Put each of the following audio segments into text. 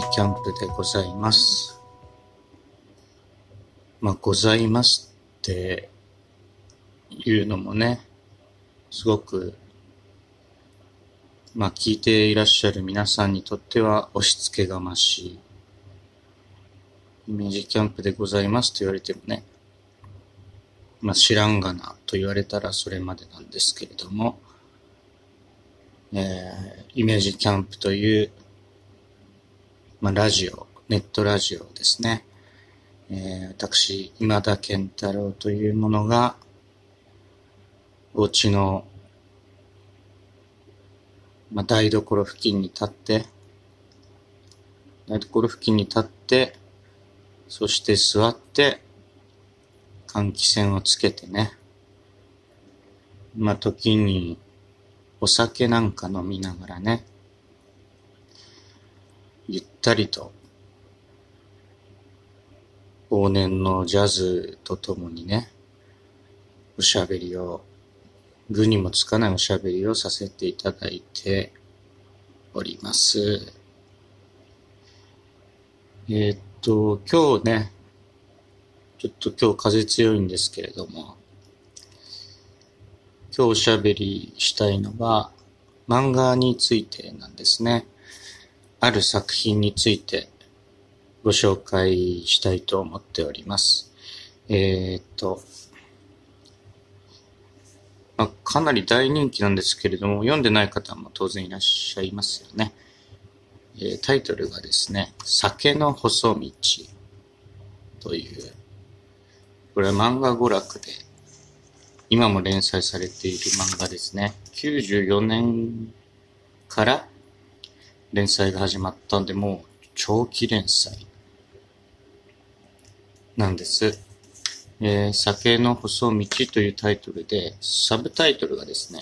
ジキャンプでございます。まあ、ございますっていうのもね、すごく、まあ、聞いていらっしゃる皆さんにとっては押し付けがましい。イメージキャンプでございますと言われてもね、まあ、知らんがなと言われたらそれまでなんですけれども、えー、イメージキャンプという、まあ、ラジオ、ネットラジオですね。えー、私、今田健太郎というものが、お家の、まあ、台所付近に立って、台所付近に立って、そして座って、換気扇をつけてね。まあ、時に、お酒なんか飲みながらね、ゆったりと、往年のジャズとともにね、おしゃべりを、具にもつかないおしゃべりをさせていただいております。えーっと、今日ね、ちょっと今日風強いんですけれども、今日おしゃべりしたいのは漫画についてなんですね。ある作品についてご紹介したいと思っております。えーっと、まあ、かなり大人気なんですけれども、読んでない方も当然いらっしゃいますよね。えータイトルがですね、酒の細道という、これは漫画娯楽で今も連載されている漫画ですね。94年から連載が始まったんで、もう長期連載なんです。えー酒の細道というタイトルで、サブタイトルがですね、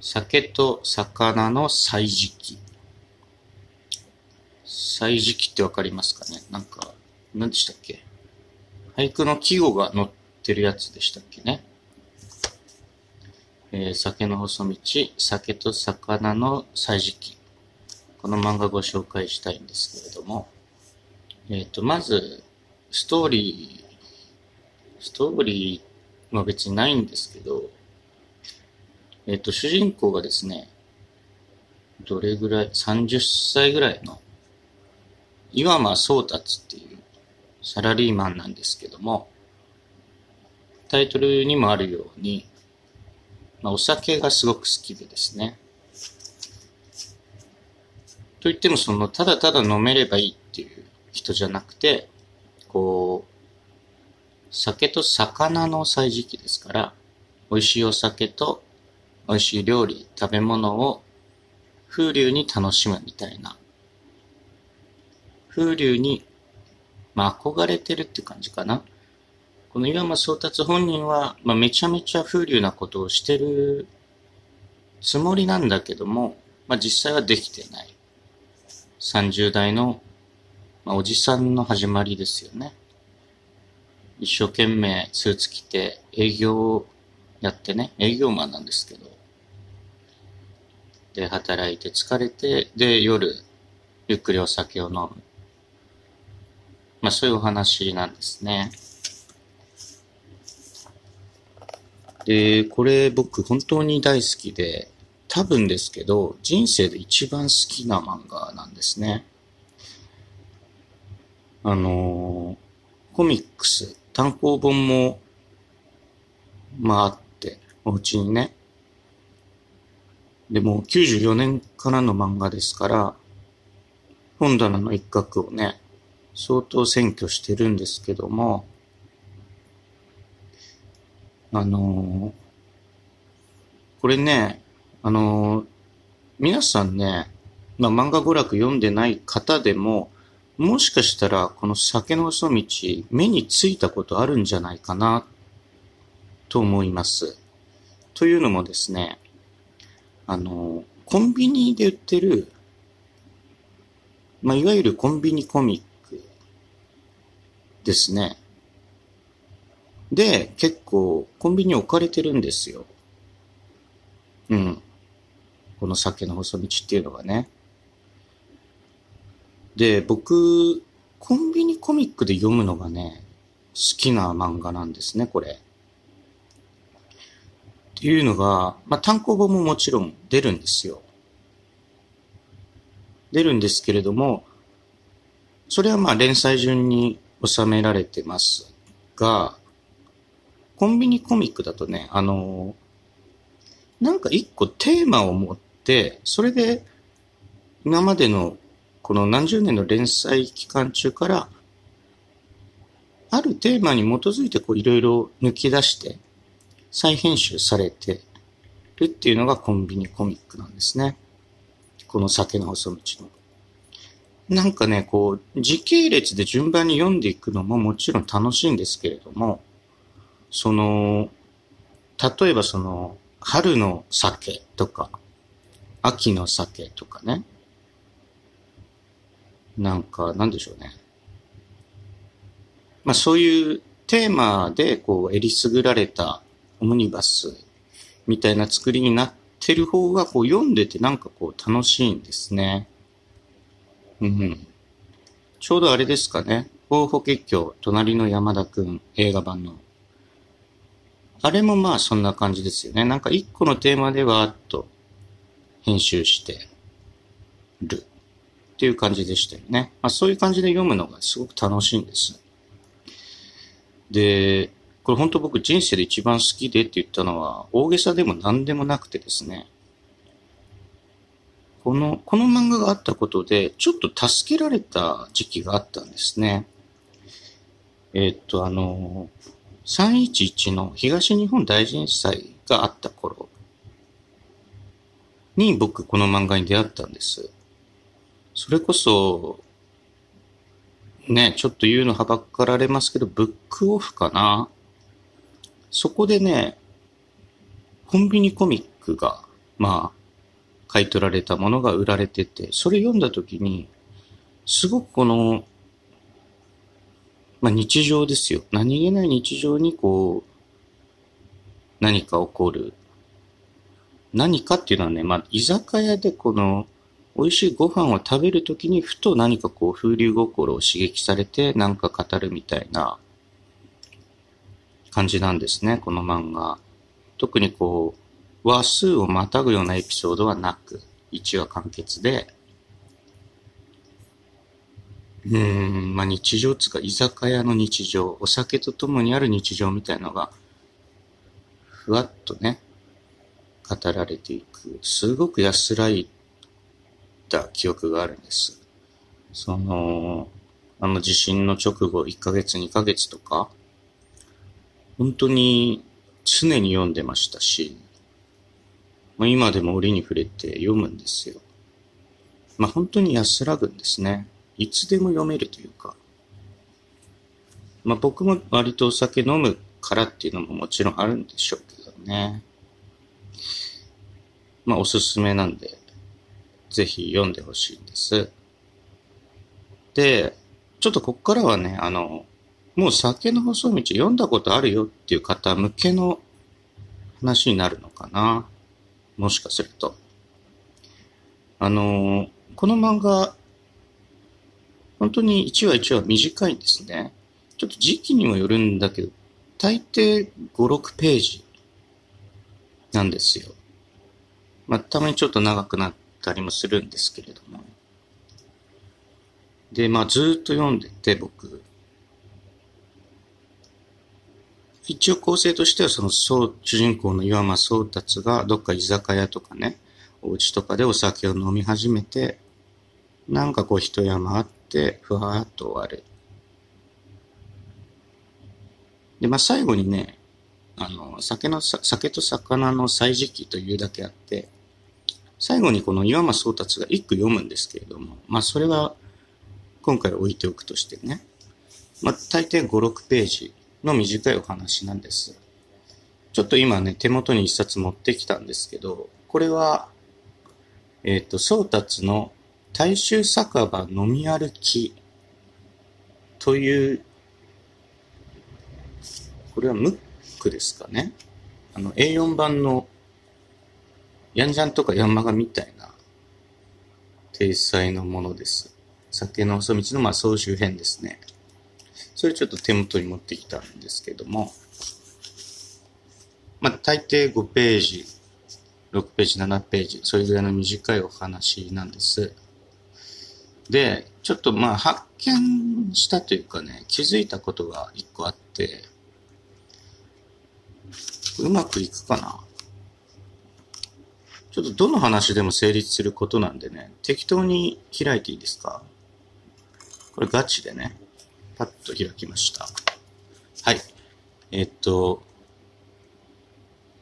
酒と魚の歳時記。歳時記ってわかりますかね？なんか、何でしたっけ？俳句の季語が載ってるやつでしたっけね？えー酒の細道、酒と魚の歳時記。この漫画ご紹介したいんですけれども、えっ、と、まず、ストーリー、ストーリーは別にないんですけど、えっ、と、主人公がですね、どれぐらい、30歳ぐらいの、岩間宗達っていうサラリーマンなんですけども、タイトルにもあるように、まあ、お酒がすごく好きでですね。と言っても、その、ただただ飲めればいいっていう人じゃなくて、こう、酒と魚の歳時期ですから、美味しいお酒と美味しい料理、食べ物を風流に楽しむみたいな。風流に、まあ、憧れてるって感じかな。この岩間宗達本人は、まあ、めちゃめちゃ風流なことをしてるつもりなんだけども、まあ、実際はできてない。30代の、まあ、おじさんの始まりですよね。一生懸命スーツ着て営業をやってね、営業マンなんですけど。で、働いて疲れて、で、夜、ゆっくりお酒を飲む。まあ、そういうお話なんですね。で、これ僕本当に大好きで、多分ですけど、人生で一番好きな漫画なんですね。あのーコミックス、単行本も、まああって、お家にね。でも、94年からの漫画ですから、本棚の一角をね、相当占拠してるんですけども、あのーこれね、あのー皆さんね、まあ、漫画娯楽読んでない方でも、もしかしたらこの酒の細道、目についたことあるんじゃないかな、と思います。というのもですね、あのーコンビニで売ってる、まあ、いわゆるコンビニコミックですね。で、結構、コンビニ置かれてるんですよ。うん。この酒の細道っていうのがね。で、僕、コンビニコミックで読むのがね、好きな漫画なんですね、これ。っていうのが、まあ、単行本ももちろん出るんですよ。出るんですけれども、それはまあ連載順に収められてますが、コンビニコミックだとね、あの、なんか一個テーマを持って、それで今までのこの何十年の連載期間中から、あるテーマに基づいてこういろいろ抜き出して再編集されてるっていうのがコンビニコミックなんですね。この酒の細道の。なんかね、こう、時系列で順番に読んでいくのももちろん楽しいんですけれども、その、例えばその、春の酒とか、秋の酒とかね、なんか、なんでしょうね。まあそういうテーマで、こう、えりすぐられたオムニバスみたいな作りになってる方が、こう、読んでてなんかこう、楽しいんですね。うん。ちょうどあれですかね。法法結局、隣の山田くん映画版の。あれもまあそんな感じですよね。なんか一個のテーマでわーっと編集してる。っていう感じでしたよね。まあ、そういう感じで読むのがすごく楽しいんです。で、これ本当僕人生で一番好きでって言ったのは大げさでも何でもなくてですね。この、この漫画があったことでちょっと助けられた時期があったんですね。えー、っと、あの、311の東日本大震災があった頃に僕この漫画に出会ったんです。それこそ、ね、ちょっと言うのはばかられますけど、ブックオフかな。そこでね、コンビニコミックが、まあ、買い取られたものが売られてて、それ読んだ時に、すごくこの、まあ日常ですよ。何気ない日常にこう、何か起こる。何かっていうのはね、まあ居酒屋でこの、美味しいご飯を食べるときにふと何かこう風流心を刺激されて何か語るみたいな感じなんですね、この漫画。特にこう、話数をまたぐようなエピソードはなく、1話完結で、うん、まあ日常つか居酒屋の日常、お酒と共にある日常みたいのが、ふわっとね、語られていく。すごく安らいた記憶があるんです。その、あの地震の直後1ヶ月2ヶ月とか、本当に常に読んでましたし、まあ、今でも折に触れて読むんですよ。まあ本当に安らぐんですね。いつでも読めるというか。まあ僕も割とお酒飲むからっていうのももちろんあるんでしょうけどね。まあおすすめなんで、ぜひ読んでほしいんです。で、ちょっとこっからはね、あの、もう酒の細道読んだことあるよっていう方向けの話になるのかな。もしかすると。あの、この漫画、本当に1話1話短いんですね。ちょっと時期にもよるんだけど、大抵5、6ページなんですよ。まあ、たまにちょっと長くなったりもするんですけれども。で、まあずっと読んでて僕、一応構成としてはそのそう主人公の岩間宗達がどっか居酒屋とかね、お家とかでお酒を飲み始めて、なんかこう一山あっ、ふわーっと終わる。で、まあ最後にね、あの、酒の、酒と魚の歳時記というだけあって、最後にこの岩間宗達が一句読むんですけれども、まあそれは今回置いておくとしてね、まあ大抵5、6ページの短いお話なんです。ちょっと今ね、手元に一冊持ってきたんですけど、これは、えっ、ー、と、宗達の大衆酒場飲み歩きという、これはムックですかね。あの、A4 版のヤンジャンとかヤンマガみたいな体裁のものです。酒の細道のまあ総集編ですね。それちょっと手元に持ってきたんですけども、まあ大抵5ページ、6ページ、7ページ、それぐらいの短いお話なんです。で、ちょっとまあ発見したというかね、気づいたことが一個あって、うまくいくかなちょっとどの話でも成立することなんでね、適当に開いていいですか？これガチでね、パッと開きました。はい。えっと、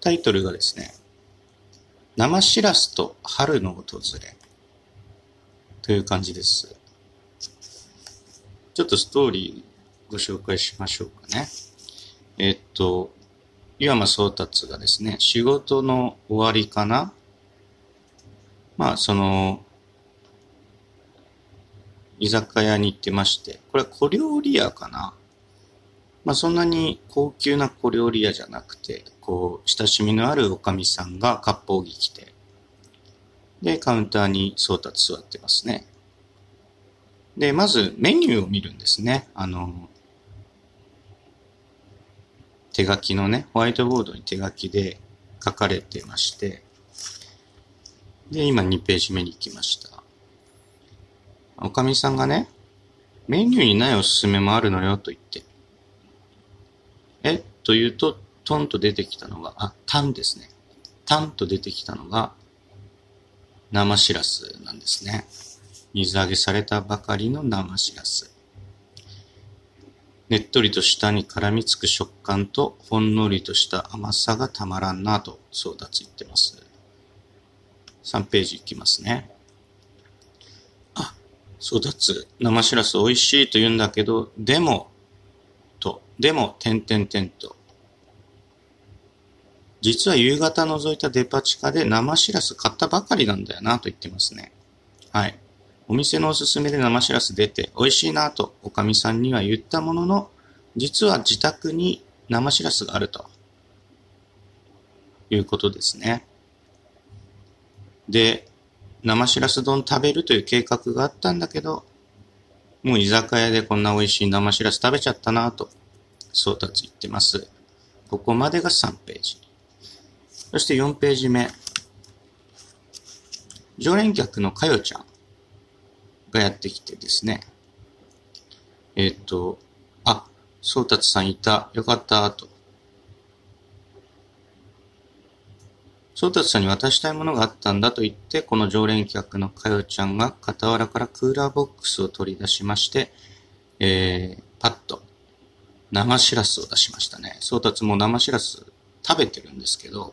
タイトルがですね、生しらすと春の訪れという感じです。ちょっとストーリーご紹介しましょうかね。えっと、岩間宗達がですね、仕事の終わりかなまあ、その、居酒屋に行ってまして、これは小料理屋かなまあ、そんなに高級な小料理屋じゃなくて、こう、親しみのあるおかみさんが割烹着着て、で、カウンターに宗達座ってますね。で、まずメニューを見るんですね。あの、手書きのね、ホワイトボードに手書きで書かれてまして、で、今2ページ目に行きました。おかみさんがね、メニューにないおすすめもあるのよと言って。えと言うと、トンと出てきたのが、あ、タンですね。タンと出てきたのが、生しらすなんですね。水揚げされたばかりの生しらす。ねっとりと舌に絡みつく食感とほんのりとした甘さがたまらんなと、そうだつ言ってます。3ページいきますね。あ、そうだつ、生しらす美味しいと言うんだけど、でも、と、でも、点々点と。実は夕方覗いたデパ地下で生しらす買ったばかりなんだよなと言ってますね。はい。お店のおすすめで生しらす出て美味しいなとおかみさんには言ったものの、実は自宅に生しらすがあるということですね。で、生しらす丼食べるという計画があったんだけど、もう居酒屋でこんな美味しい生しらす食べちゃったなと、そうたち言ってます。ここまでが3ページ。そして4ページ目。常連客のかよちゃん。がやってきてですね、えっ、ー、と、あ、宗達さんいた、よかった、と。宗達さんに渡したいものがあったんだと言って、この常連客のかよちゃんが傍らからクーラーボックスを取り出しまして、えー、パッと生しらすを出しましたね。宗達も生しらす食べてるんですけど、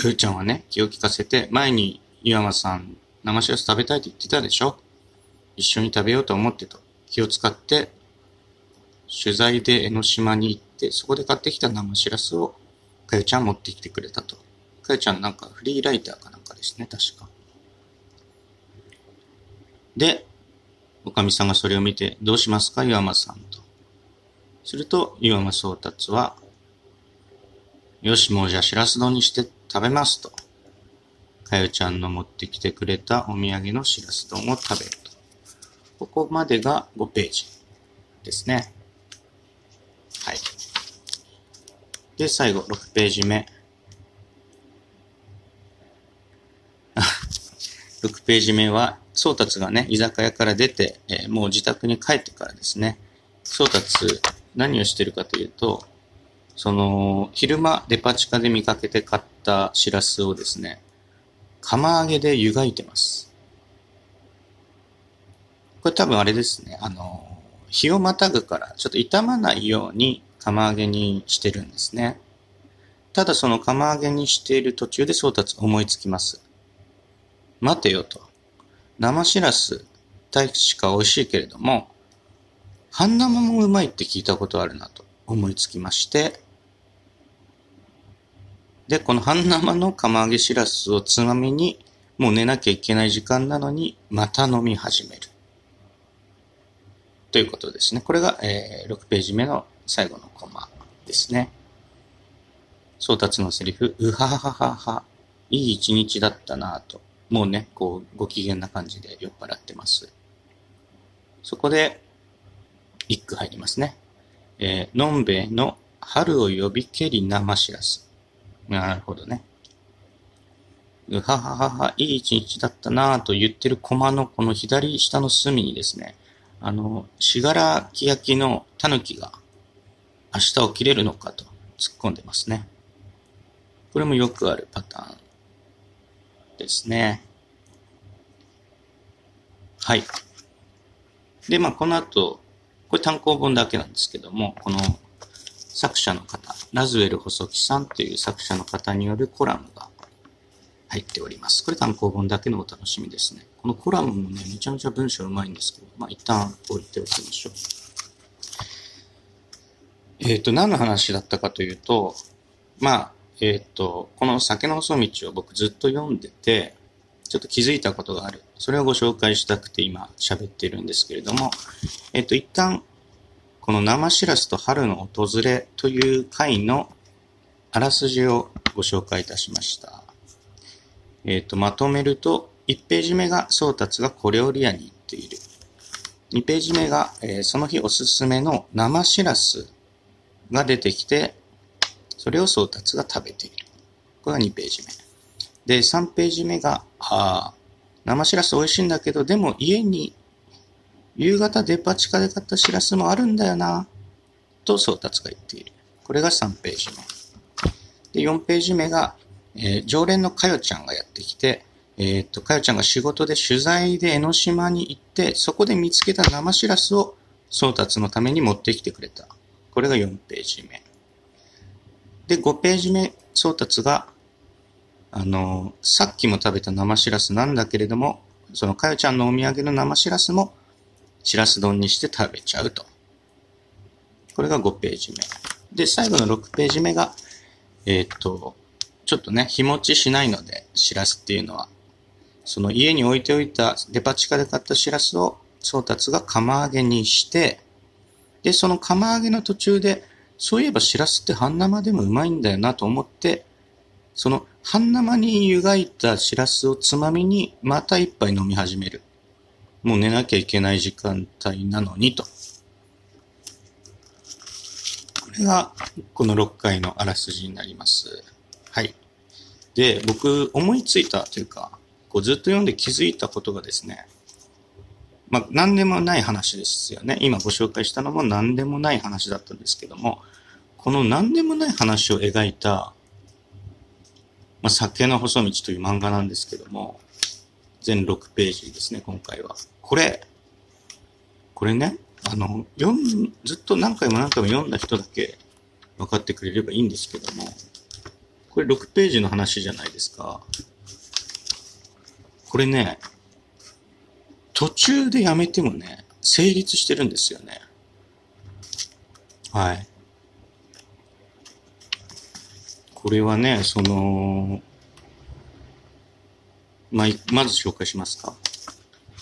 かよちゃんはね、気を利かせて、前に岩間さん生しらす食べたいと言ってたでしょ？一緒に食べようと思ってと気を使って取材で江ノ島に行ってそこで買ってきた生しらすをかよちゃん持ってきてくれたと。かよちゃんなんかフリーライターかなんかですね、確か。で、おかみさんがそれを見て、どうしますか？岩間さんと。すると、岩間宗達は、よし、もうじゃあしらす丼にして食べますと。かよちゃんの持ってきてくれたお土産のしらす丼を食べると。ここまでが5ページですね。はい。で、最後、6ページ目。6ページ目は、宗達がね、居酒屋から出て、えー、もう自宅に帰ってからですね、宗達、何をしてるかというと、その、昼間デパ地下で見かけて買ったしらすをですね、釜揚げで湯がいてます。これ多分あれですね。あの、日をまたぐからちょっと傷まないように釜揚げにしてるんですね。ただその釜揚げにしている途中で宗達思いつきます。待てよと。生しらす、確か美味しいけれども、半生もうまいって聞いたことあるなと思いつきまして、で、この半生の釜揚げしらすをつまみに、もう寝なきゃいけない時間なのに、また飲み始める。ということですね。これが、えー、6ページ目の最後のコマですね。宗達のセリフ、うはははは、いい一日だったなぁと。もうね、こう、ご機嫌な感じで酔っ払ってます。そこで、一句入りますね。えー、のんべえの春を呼びけり生しらす。なるほどね。うはははは、いい一日だったなぁと言ってるコマのこの左下の隅にですね、あの、しがらき焼きの狸が明日起きれるのかと突っ込んでますね。これもよくあるパターンですね。はい。で、まあ、この後、これ単行本だけなんですけども、この作者の方、ラズウェル細木さんという作者の方によるコラムが入っております。これ単行本だけのお楽しみですね。このコラムもね、めちゃめちゃ文章うまいんですけど、まあ、一旦置いておきましょう。えっ、ー、と、何の話だったかというと、まあ、えっ、ー、と、この酒の細道を僕ずっと読んでて、ちょっと気づいたことがある。それをご紹介したくて今喋ってるんですけれども、えっ、ー、と、一旦、この生しらすと春の訪れという回のあらすじをご紹介いたしました。えっ、ー、と、まとめると、1ページ目が宗達が小料理屋に行っている。2ページ目が、えー、その日おすすめの生しらすが出てきて、それを宗達が食べている。これが2ページ目。で、3ページ目が、ああ、生しらす美味しいんだけど、でも家に夕方デパ地下で買ったしらすもあるんだよな、と宗達が言っている。これが3ページ目。で、4ページ目が、えー、常連のかよちゃんがやってきて、えー、っと、かよちゃんが仕事で取材で江ノ島に行って、そこで見つけた生しらすを宗達のために持ってきてくれた。これが4ページ目。で、5ページ目、宗達が、あの、さっきも食べた生しらすなんだけれども、そのかよちゃんのお土産の生しらすも、しらす丼にして食べちゃうと。これが5ページ目。で、最後の6ページ目が、えー、っと、ちょっとね、日持ちしないので、しらすっていうのは。その家に置いておいたデパ地下で買ったしらすを、宗達が釜揚げにして、で、その釜揚げの途中で、そういえばしらすって半生でもうまいんだよなと思って、その半生に湯がいたしらすをつまみにまた一杯飲み始める。もう寝なきゃいけない時間帯なのにと。これがこの6回のあらすじになります。はい。で、僕思いついたというか、こうずっと読んで気づいたことがですね、まあ、何でもない話ですよね。今ご紹介したのも何でもない話だったんですけども、この何でもない話を描いた、まあ、酒の細道という漫画なんですけども、全6ページですね、今回は。これ、これね、あの、読ん、ずっと何回も何回も読んだ人だけ分かってくれればいいんですけども、これ6ページの話じゃないですか。これね、途中でやめてもね、成立してるんですよね。はい。これはね、その、まあ、まず紹介しますか。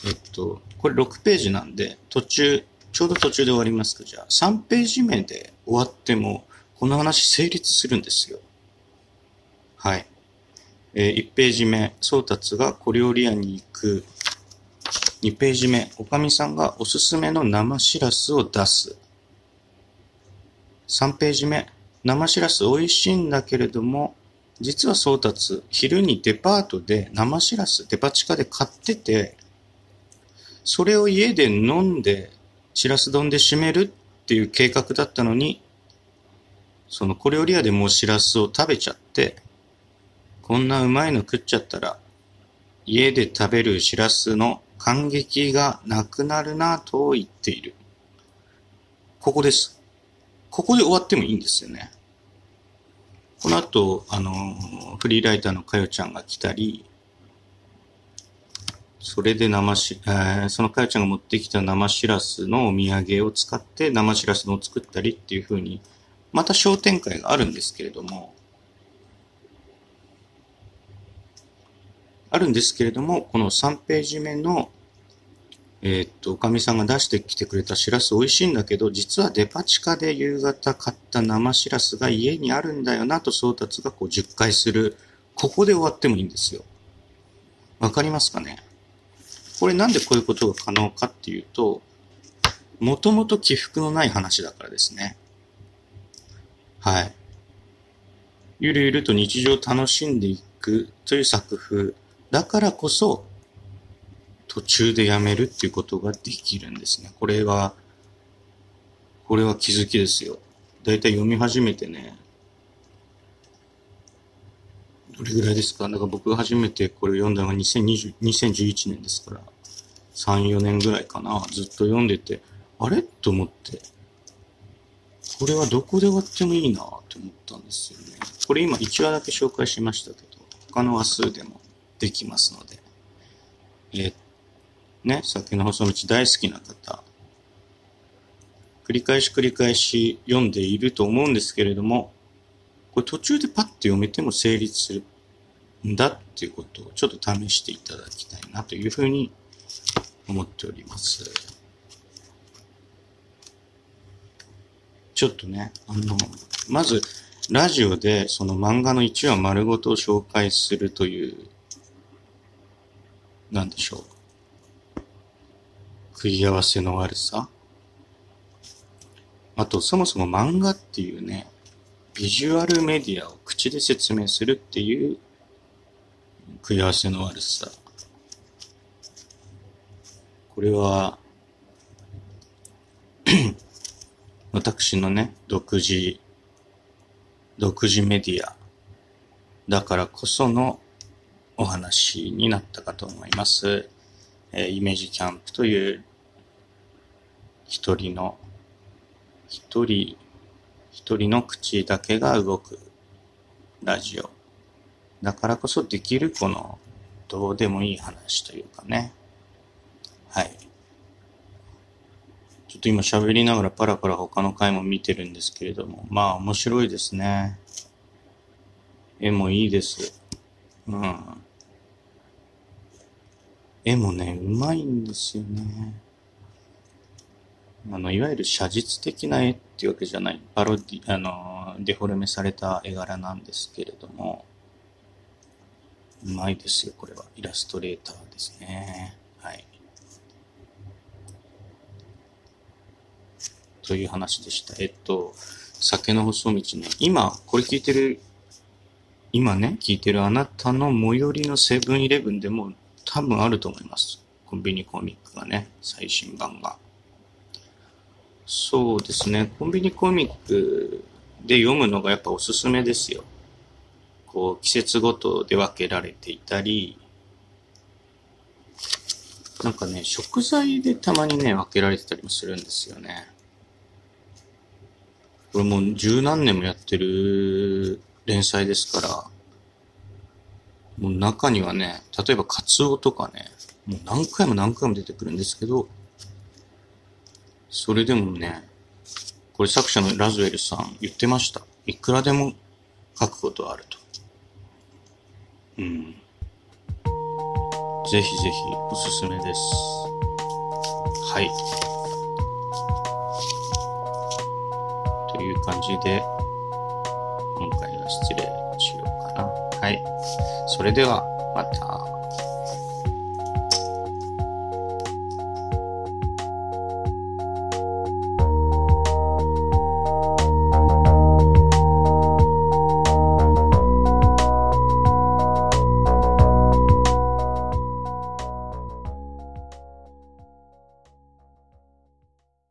えっと、これ6ページなんで、途中、ちょうど途中で終わりますか、じゃあ。3ページ目で終わっても、この話成立するんですよ。はい。えー、1ページ目、宗達が小料理屋に行く。2ページ目、おかみさんがおすすめの生しらすを出す。3ページ目、生しらす美味しいんだけれども、実は宗達、昼にデパートで生しらす、デパ地下で買ってて、それを家で飲んで、しらす丼で締めるっていう計画だったのに、その小料理屋でもうしらすを食べちゃって、こんなうまいの食っちゃったら、家で食べるしらすの感激がなくなるなと言っている。ここです。ここで終わってもいいんですよね。この後、あの、フリーライターのかよちゃんが来たり、それで生し、えー、そのかよちゃんが持ってきた生しらすのお土産を使って生しらすのを作ったりっていう風に、また商店会があるんですけれども、あるんですけれども、この3ページ目の、えー、っと、おかみさんが出してきてくれたしらす美味しいんだけど、実はデパ地下で夕方買った生しらすが家にあるんだよなと宗達がこう10回する。ここで終わってもいいんですよ。わかりますかね？これなんでこういうことが可能かっていうと、もともと起伏のない話だからですね。はい。ゆるゆると日常を楽しんでいくという作風だからこそ、途中でやめるっていうことができるんですね。これは、これは気づきですよ。だいたい読み始めてね、どれぐらいですか？だから僕が初めてこれ読んだのが2020 2011年ですから、3、4年ぐらいかな。ずっと読んでて、あれ？と思って、これはどこで終わってもいいなって思ったんですよね。これ今1話だけ紹介しましたけど、他の話数でもできますので。え、ね、先の細道大好きな方、繰り返し繰り返し読んでいると思うんですけれども、これ途中でパッと読めても成立するんだっていうことをちょっと試していただきたいなというふうに思っております。ちょっとね、あの、まず、ラジオでその漫画の1話丸ごと紹介するという、なんでしょう。食い合わせの悪さ。あと、そもそも漫画っていうね、ビジュアルメディアを口で説明するっていう食い合わせの悪さ。これは 私のね、独自、独自メディアだからこそのお話になったかと思います。えー、イメージキャンプという一人の、一人、一人の口だけが動くラジオ。だからこそできるこのどうでもいい話というかね。はい。ちょっと今喋りながらパラパラ他の回も見てるんですけれども、まあ面白いですね。絵もいいです。うん。絵もね、うまいんですよね。あの、いわゆる写実的な絵っていうわけじゃない、パロディ、あの、デフォルメされた絵柄なんですけれども、うまいですよ、これは。イラストレーターですね。はい。という話でした。えっと、酒の細道ね、今、これ聞いてる、今ね、聞いてるあなたの最寄りのセブンイレブンでも多分あると思います。コンビニコミックがね、最新版が。そうですね、コンビニコミックで読むのがやっぱおすすめですよ。こう、季節ごとで分けられていたり、なんかね、食材でたまにね、分けられてたりもするんですよね。これもう十何年もやってる連載ですから、もう中にはね、例えばカツオとかね、もう何回も何回も出てくるんですけど、それでもね、これ作者のラズウェルさん言ってました。いくらでも書くことあると。うん。ぜひぜひおすすめです。はい。いう感じで、今回は失礼しようかな。はい。それでは、また。